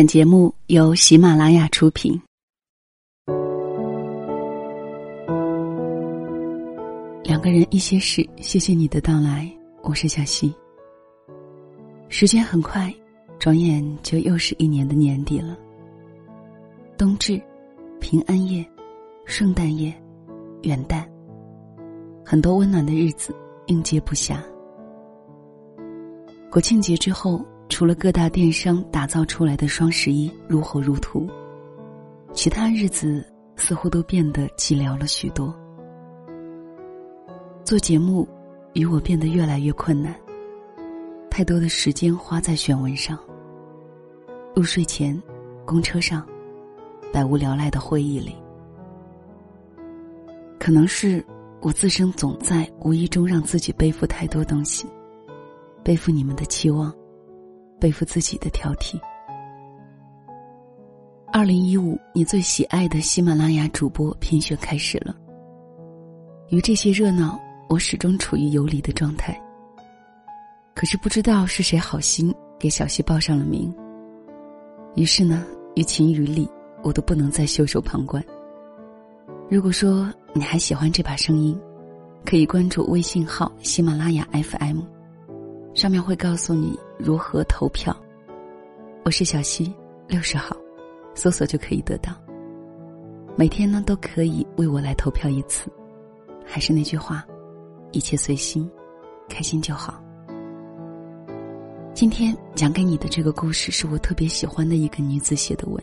本节目由喜马拉雅出品。两个人一些事，谢谢你的到来，我是小溪。时间很快，转眼就又是一年的年底了。冬至、平安夜、圣诞夜、元旦，很多温暖的日子应接不暇。国庆节之后，除了各大电商打造出来的双十一如火如荼，其他日子似乎都变得寂寥了许多。做节目，与我变得越来越困难。太多的时间花在选文上。入睡前，公车上，百无聊赖的会议里，可能是我自身总在无意中让自己背负太多东西，背负你们的期望，背负自己的挑剔。二零一五，你最喜爱的喜马拉雅主播评选开始了。与这些热闹，我始终处于游离的状态。可是不知道是谁好心给小溪报上了名。于是呢，于情于理，我都不能再袖手旁观。如果说你还喜欢这把声音，可以关注微信号喜马拉雅 FM，上面会告诉你如何投票。我是小溪，六十号，搜索就可以得到。每天呢都可以为我来投票一次。还是那句话，一切随心，开心就好。今天讲给你的这个故事是我特别喜欢的一个女子写的文，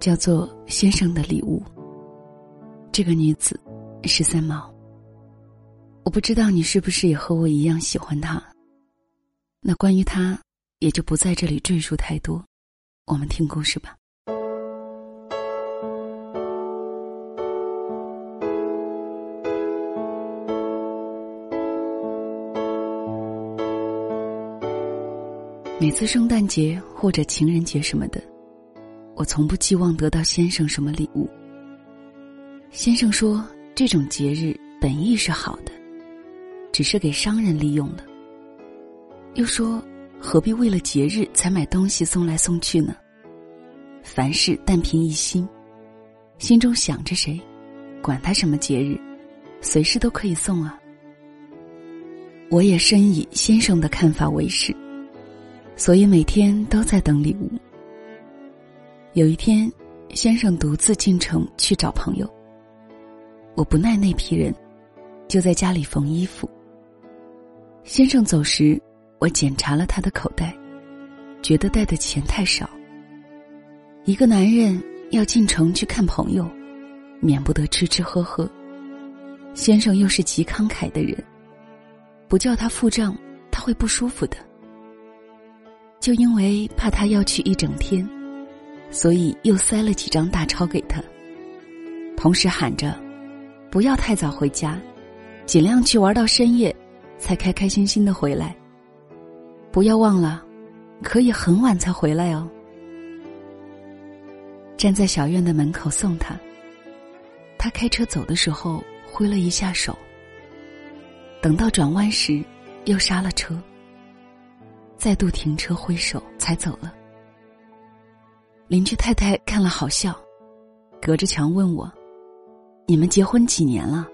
叫做《先生的礼物》。这个女子是三毛。我不知道你是不是也和我一样喜欢她。那关于他，也就不在这里赘述太多。我们听故事吧。每次圣诞节或者情人节什么的，我从不寄望得到先生什么礼物。先生说，这种节日本意是好的，只是给商人利用了。又说，何必为了节日才买东西送来送去呢？凡事但凭一心，心中想着谁，管他什么节日，随时都可以送啊。我也深以先生的看法为是。所以每天都在等礼物。有一天，先生独自进城去找朋友。我不耐那批人，就在家里缝衣服。先生走时，我检查了他的口袋，觉得带的钱太少。一个男人要进城去看朋友，免不得吃吃喝喝。先生又是极慷慨的人，不叫他付账，他会不舒服的。就因为怕他要去一整天，所以又塞了几张大钞给他，同时喊着：“不要太早回家，尽量去玩到深夜，才开开心心的回来。不要忘了，可以很晚才回来哦。”站在小院的门口送他，他开车走的时候挥了一下手，等到转弯时，又刹了车。再度停车挥手，才走了。邻居太太看了好笑，隔着墙问我：“你们结婚几年了？”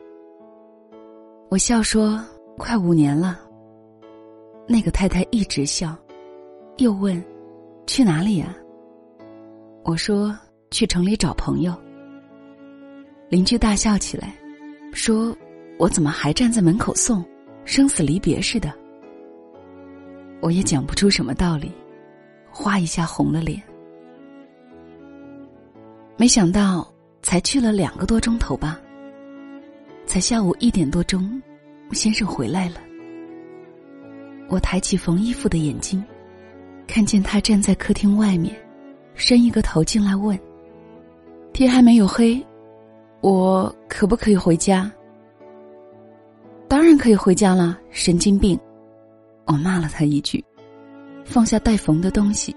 我笑说：“快五年了。”那个太太一直笑，又问：“去哪里呀？”我说：“去城里找朋友。”邻居大笑起来，说：“我怎么还站在门口送，生死离别似的？”我也讲不出什么道理，哗一下红了脸。没想到才去了两个多钟头吧，才下午一点多钟，先生回来了。我抬起缝衣服的眼睛，看见他站在客厅外面，伸一个头进来问：“天还没有黑，我可不可以回家？”“当然可以回家了，神经病。”我骂了他一句，放下待缝的东西，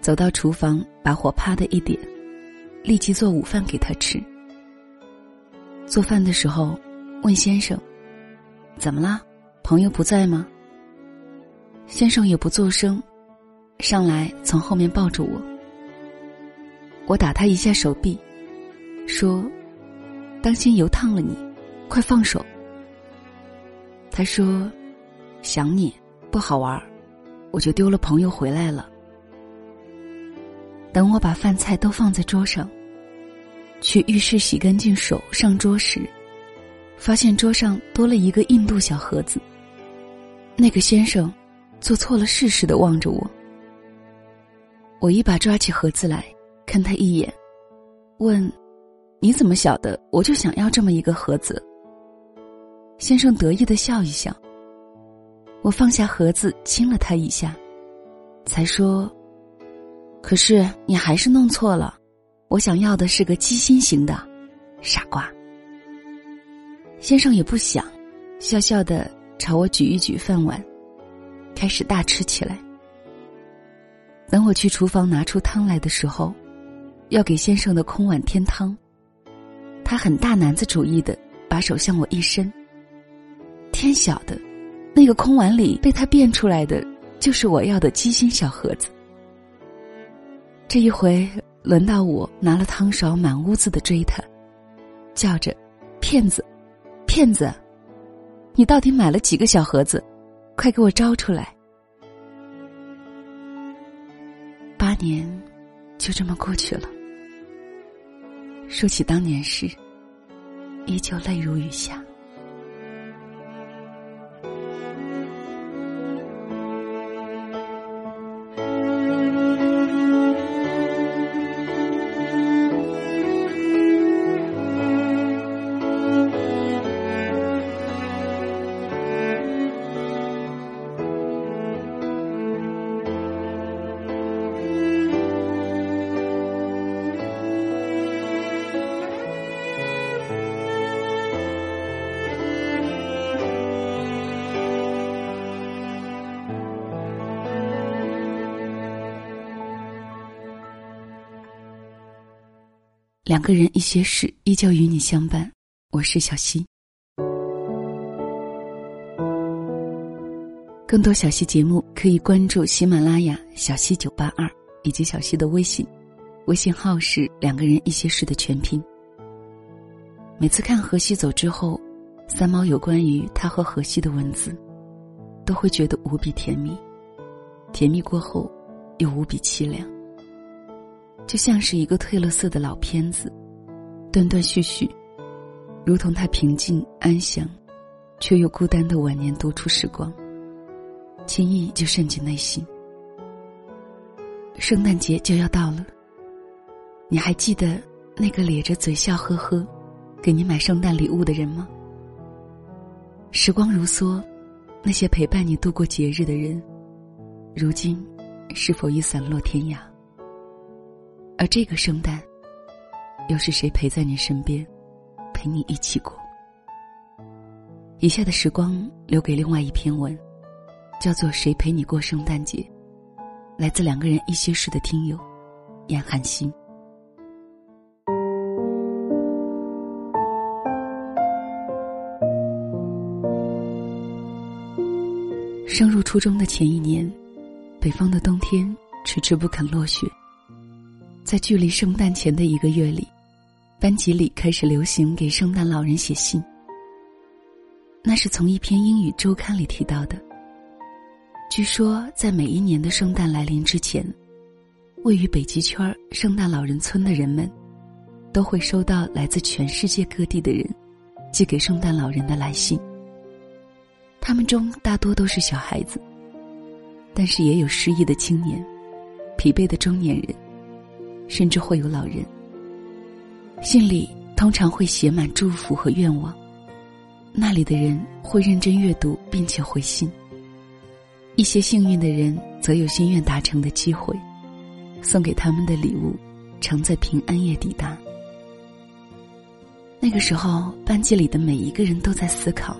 走到厨房，把火啪的一点，立即做午饭给他吃。做饭的时候，问先生：“怎么了？朋友不在吗？”先生也不作声，上来从后面抱住我。我打他一下手臂，说：“当心油烫了你，快放手。”他说：“想你，不好玩我就丢了朋友回来了。”等我把饭菜都放在桌上，去浴室洗干净手上桌时，发现桌上多了一个印度小盒子。那个先生做错了事似的望着我，我一把抓起盒子来。看他一眼，问：“你怎么晓得？我就想要这么一个盒子。”先生得意的笑一笑。我放下盒子，亲了他一下，才说：“可是你还是弄错了，我想要的是个鸡心型的，傻瓜。”先生也不想，笑笑的朝我举一举饭碗，开始大吃起来。等我去厨房拿出汤来的时候。要给先生的空碗添汤，他很大男子主义的把手向我一伸。天晓得，那个空碗里被他变出来的就是我要的鸡心小盒子。这一回轮到我拿了汤勺满屋子的追他，叫着：“骗子，骗子！你到底买了几个小盒子？快给我招出来！”八年就这么过去了。说起当年事，依旧泪如雨下。两个人一些事，依旧与你相伴。我是小溪。更多小溪节目可以关注喜马拉雅小溪九八二以及小溪的微信，微信号是“两个人一些事”的全拼。每次看荷西走之后，三毛有关于他和荷西的文字，都会觉得无比甜蜜，甜蜜过后又无比凄凉。就像是一个褪了色的老片子，断断续续，如同他平静安详，却又孤单的晚年独处时光，轻易就渗进内心。圣诞节就要到了，你还记得那个咧着嘴笑呵呵，给你买圣诞礼物的人吗？时光如梭，那些陪伴你度过节日的人，如今是否已散落天涯？而这个圣诞，又是谁陪在你身边，陪你一起过？以下的时光留给另外一篇文，叫做《谁陪你过圣诞节》，来自两个人一些事的听友，严寒心。升入初中的前一年，北方的冬天迟迟不肯落雪。在距离圣诞前的一个月里，班级里开始流行给圣诞老人写信。那是从一篇英语周刊里提到的。据说，在每一年的圣诞来临之前，位于北极圈圣诞老人村的人们，都会收到来自全世界各地的人寄给圣诞老人的来信。他们中大多都是小孩子，但是也有失意的青年，疲惫的中年人。甚至会有老人。信里通常会写满祝福和愿望，那里的人会认真阅读并且回信。一些幸运的人则有心愿达成的机会，送给他们的礼物常在平安夜抵达。那个时候，班级里的每一个人都在思考：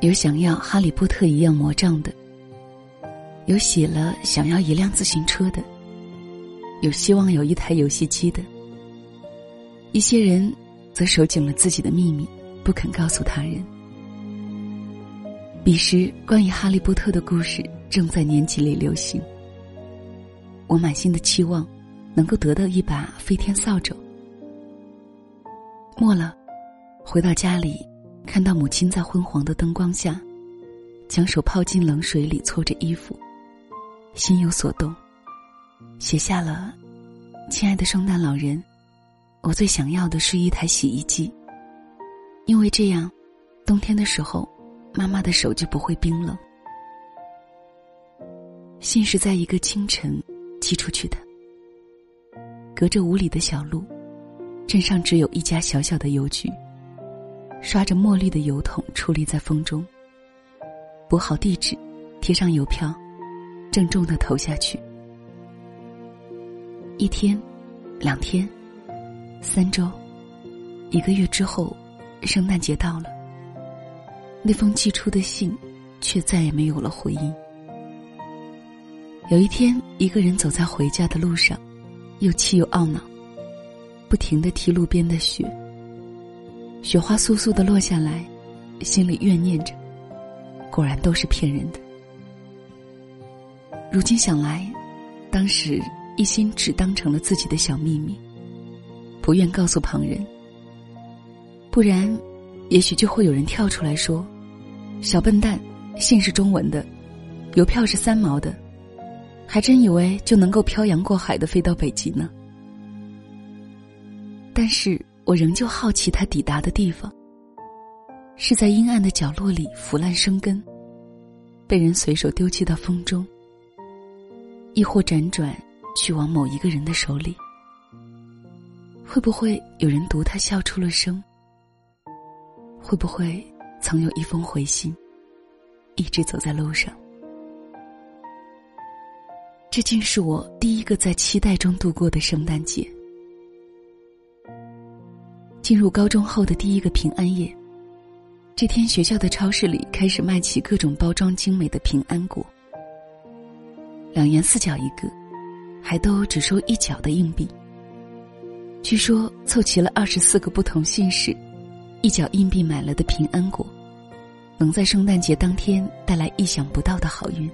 有想要哈利波特一样魔杖的，有写了想要一辆自行车的。有希望有一台游戏机的，一些人则守紧了自己的秘密，不肯告诉他人。彼时，关于哈利波特的故事正在年级里流行。我满心的期望，能够得到一把飞天扫帚。末了，回到家里，看到母亲在昏黄的灯光下，将手泡进冷水里搓着衣服，心有所动，写下了：“亲爱的圣诞老人，我最想要的是一台洗衣机，因为这样，冬天的时候，妈妈的手就不会冰冷。”信是在一个清晨。寄出去的，隔着五里的小路，镇上只有一家小小的邮局。刷着墨绿的邮筒矗立在风中。补好地址，贴上邮票，郑重的投下去。一天，两天，三周，一个月之后，圣诞节到了。那封寄出的信，却再也没有了回音。有一天，一个人走在回家的路上，又气又懊恼，不停的踢路边的雪。雪花簌簌的落下来，心里怨念着，果然都是骗人的。如今想来，当时一心只当成了自己的小秘密，不愿告诉旁人。不然，也许就会有人跳出来说：“小笨蛋，信是中文的，邮票是三毛的。”还真以为就能够漂洋过海的飞到北极呢。但是我仍旧好奇它抵达的地方，是在阴暗的角落里腐烂生根，被人随手丢弃到风中，亦或辗转去往某一个人的手里。会不会有人读他笑出了声？会不会曾有一封回信，一直走在路上？这竟是我第一个在期待中度过的圣诞节。进入高中后的第一个平安夜，这天学校的超市里开始卖起各种包装精美的平安果，两元四角一个，还都只收一角的硬币。据说凑齐了二十四个不同姓氏、一角硬币买了的平安果，能在圣诞节当天带来意想不到的好运。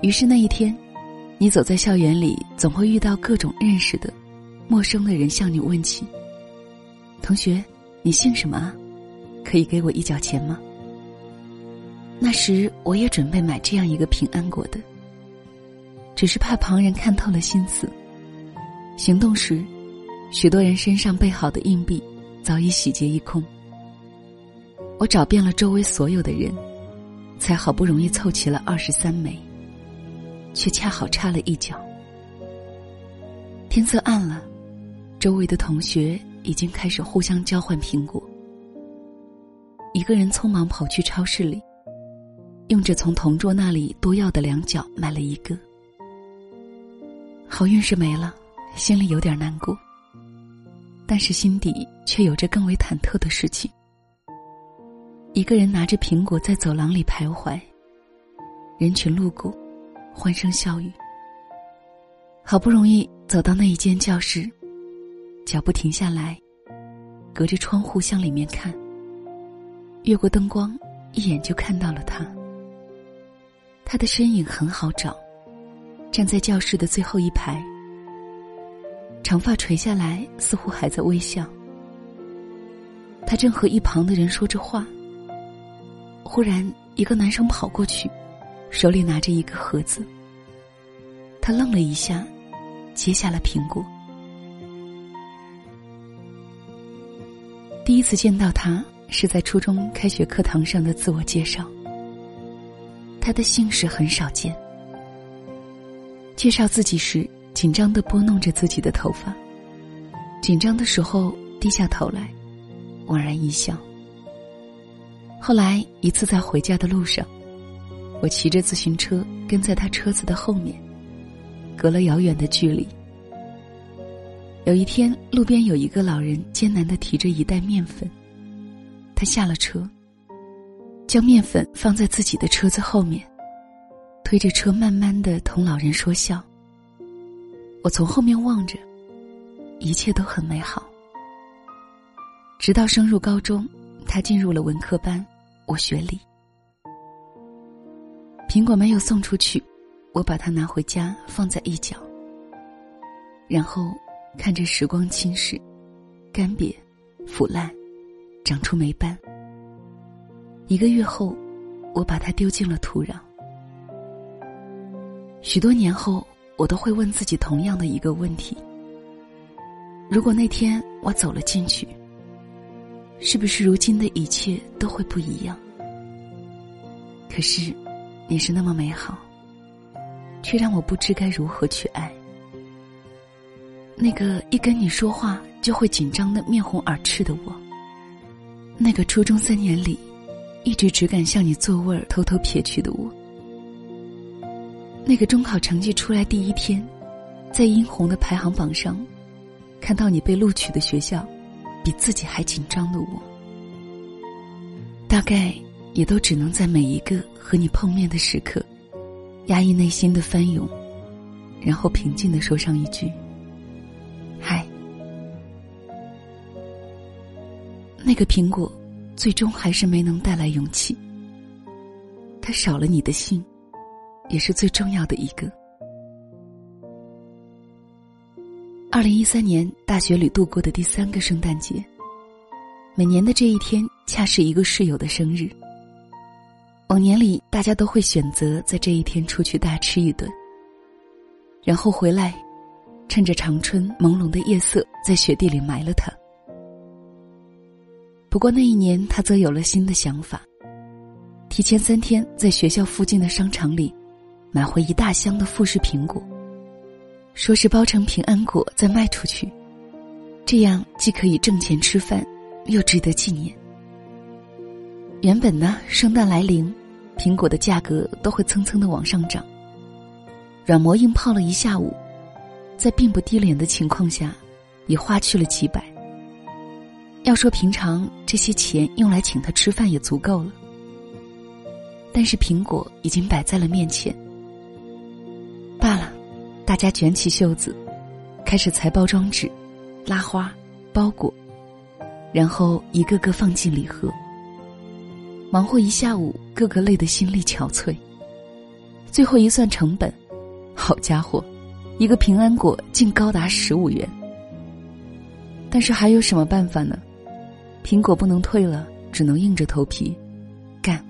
于是那一天，你走在校园里，总会遇到各种认识的、陌生的人向你问起。同学，你姓什么啊？可以给我一角钱吗？那时我也准备买这样一个平安果的，只是怕旁人看透了心思。行动时，许多人身上备好的硬币早已洗劫一空。我找遍了周围所有的人，才好不容易凑齐了二十三枚。却恰好差了一角。天色暗了，周围的同学已经开始互相交换苹果。一个人匆忙跑去超市里，用着从同桌那里多要的两角买了一个。好运是没了，心里有点难过，但是心底却有着更为忐忑的事情。一个人拿着苹果在走廊里徘徊，人群路过。欢声笑语。好不容易走到那一间教室，脚步停下来，隔着窗户向里面看。越过灯光，一眼就看到了他。他的身影很好找，站在教室的最后一排，长发垂下来，似乎还在微笑。他正和一旁的人说着话，忽然一个男生跑过去。手里拿着一个盒子，他愣了一下，接下了苹果。第一次见到他是在初中开学课堂上的自我介绍。他的姓氏很少见。介绍自己时，紧张的拨弄着自己的头发，紧张的时候低下头来，莞然一笑。后来一次在回家的路上。我骑着自行车跟在他车子的后面，隔了遥远的距离。有一天，路边有一个老人艰难的提着一袋面粉，他下了车，将面粉放在自己的车子后面，推着车慢慢的同老人说笑。我从后面望着，一切都很美好。直到升入高中，他进入了文科班，我学理。苹果没有送出去，我把它拿回家放在一角，然后看着时光侵蚀、干瘪、腐烂，长出霉斑。一个月后，我把它丢进了土壤。许多年后，我都会问自己同样的一个问题：如果那天我走了进去，是不是如今的一切都会不一样？可是，你是那么美好，却让我不知该如何去爱。那个一跟你说话就会紧张的面红耳赤的我，那个初中三年里，一直只敢向你座位偷偷瞥去的我，那个中考成绩出来第一天，在殷红的排行榜上，看到你被录取的学校，比自己还紧张的我，大概。也都只能在每一个和你碰面的时刻，压抑内心的翻涌，然后平静的说上一句：“嗨。”那个苹果，最终还是没能带来勇气。它少了你的心，也是最重要的一个。二零一三年大学里度过的第三个圣诞节，每年的这一天，恰是一个室友的生日。往年里，大家都会选择在这一天出去大吃一顿，然后回来，趁着长春朦胧的夜色，在雪地里埋了他。不过那一年，他则有了新的想法，提前三天在学校附近的商场里，买回一大箱的富士苹果，说是包成平安果再卖出去，这样既可以挣钱吃饭，又值得纪念。原本呢，圣诞来临。苹果的价格都会蹭蹭的往上涨。软磨硬泡了一下午，在并不低廉的情况下，也花去了几百。要说平常这些钱用来请他吃饭也足够了，但是苹果已经摆在了面前。大家卷起袖子，开始裁包装纸、拉花、包裹，然后一个个放进礼盒。忙活一下午，个个累得心力憔悴。最后一算成本，好家伙，一个平安果竟高达十五元。但是还有什么办法呢？苹果不能退了，只能硬着头皮干。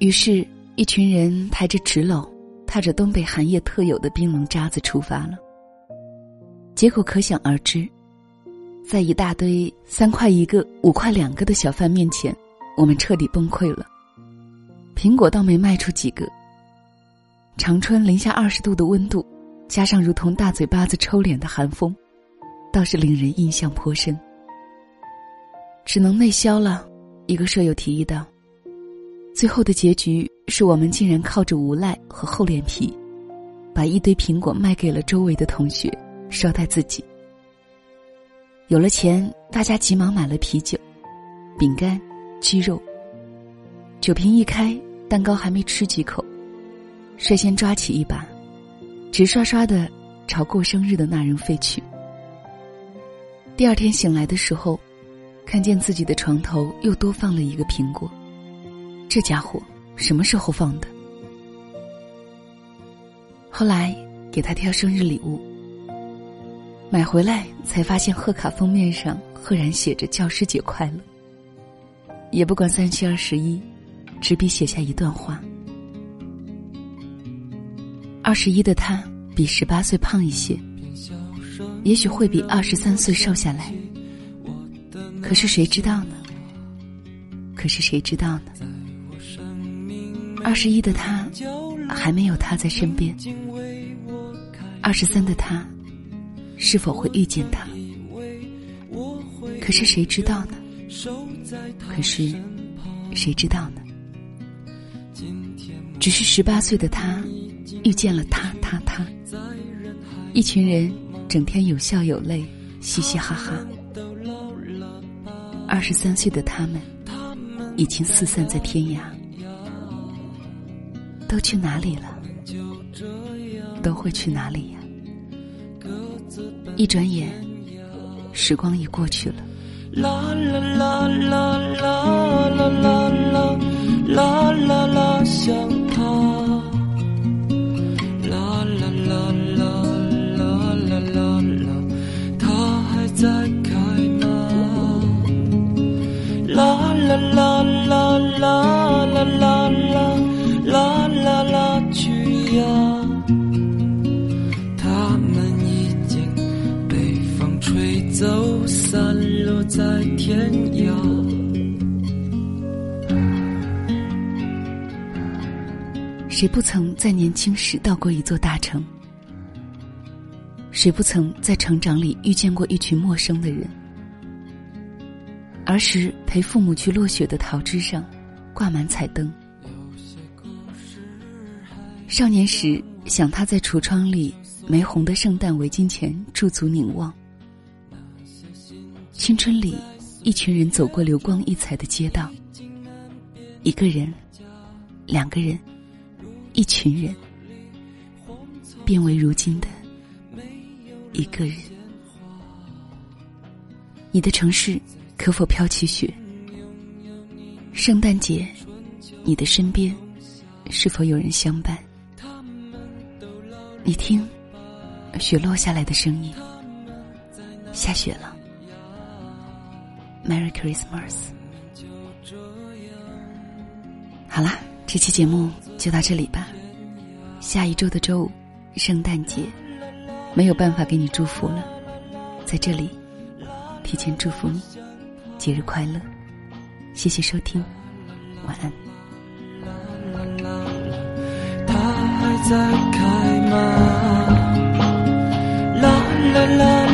于是，一群人抬着纸篓，踏着东北寒夜特有的冰冷渣子出发了。结果可想而知，在一大堆三块一个、五块两个的小贩面前。我们彻底崩溃了，苹果倒没卖出几个。长春零下二十度的温度，加上如同大嘴巴子抽脸的寒风，倒是令人印象颇深。只能内销了，一个舍友提议道。最后的结局是我们竟然靠着无赖和厚脸皮，把一堆苹果卖给了周围的同学，捎带自己。有了钱，大家急忙买了啤酒、饼干。鸡肉。酒瓶一开，蛋糕还没吃几口，率先抓起一把，直刷刷的朝过生日的那人飞去。第二天醒来的时候，看见自己的床头又多放了一个苹果，这家伙什么时候放的？后来给他挑生日礼物，买回来才发现贺卡封面上赫然写着“教师节快乐”。也不管三七二十一，执笔写下一段话。二十一的他比十八岁胖一些，也许会比二十三岁瘦下来。可是谁知道呢？可是谁知道呢？二十一的他还没有他在身边，二十三的他是否会遇见他？可是谁知道呢？可是，谁知道呢？只是十八岁的他遇见了他，他，他，一群人整天有笑有泪，嘻嘻哈哈。二十三岁的他们已经四散在天涯，都去哪里了？都会去哪里呀？一转眼，时光已过去了。啦啦啦啦啦啦啦啦啦啦啦，想他。谁不曾在年轻时到过一座大城？谁不曾在成长里遇见过一群陌生的人？儿时陪父母去落雪的桃枝上，挂满彩灯。少年时想他在橱窗里玫红的圣诞围巾前驻足凝望。青春里，一群人走过流光溢彩的街道。一个人，两个人，一群人，变为如今的一个人。你的城市可否飘起雪？圣诞节，你的身边是否有人相伴？你听，雪落下来的声音，下雪了。Merry Christmas。好啦，这期节目就到这里吧。下一周的周五，圣诞节，没有办法给你祝福了，在这里提前祝福你，节日快乐！谢谢收听，晚安。它还在开吗？啦啦啦啦啦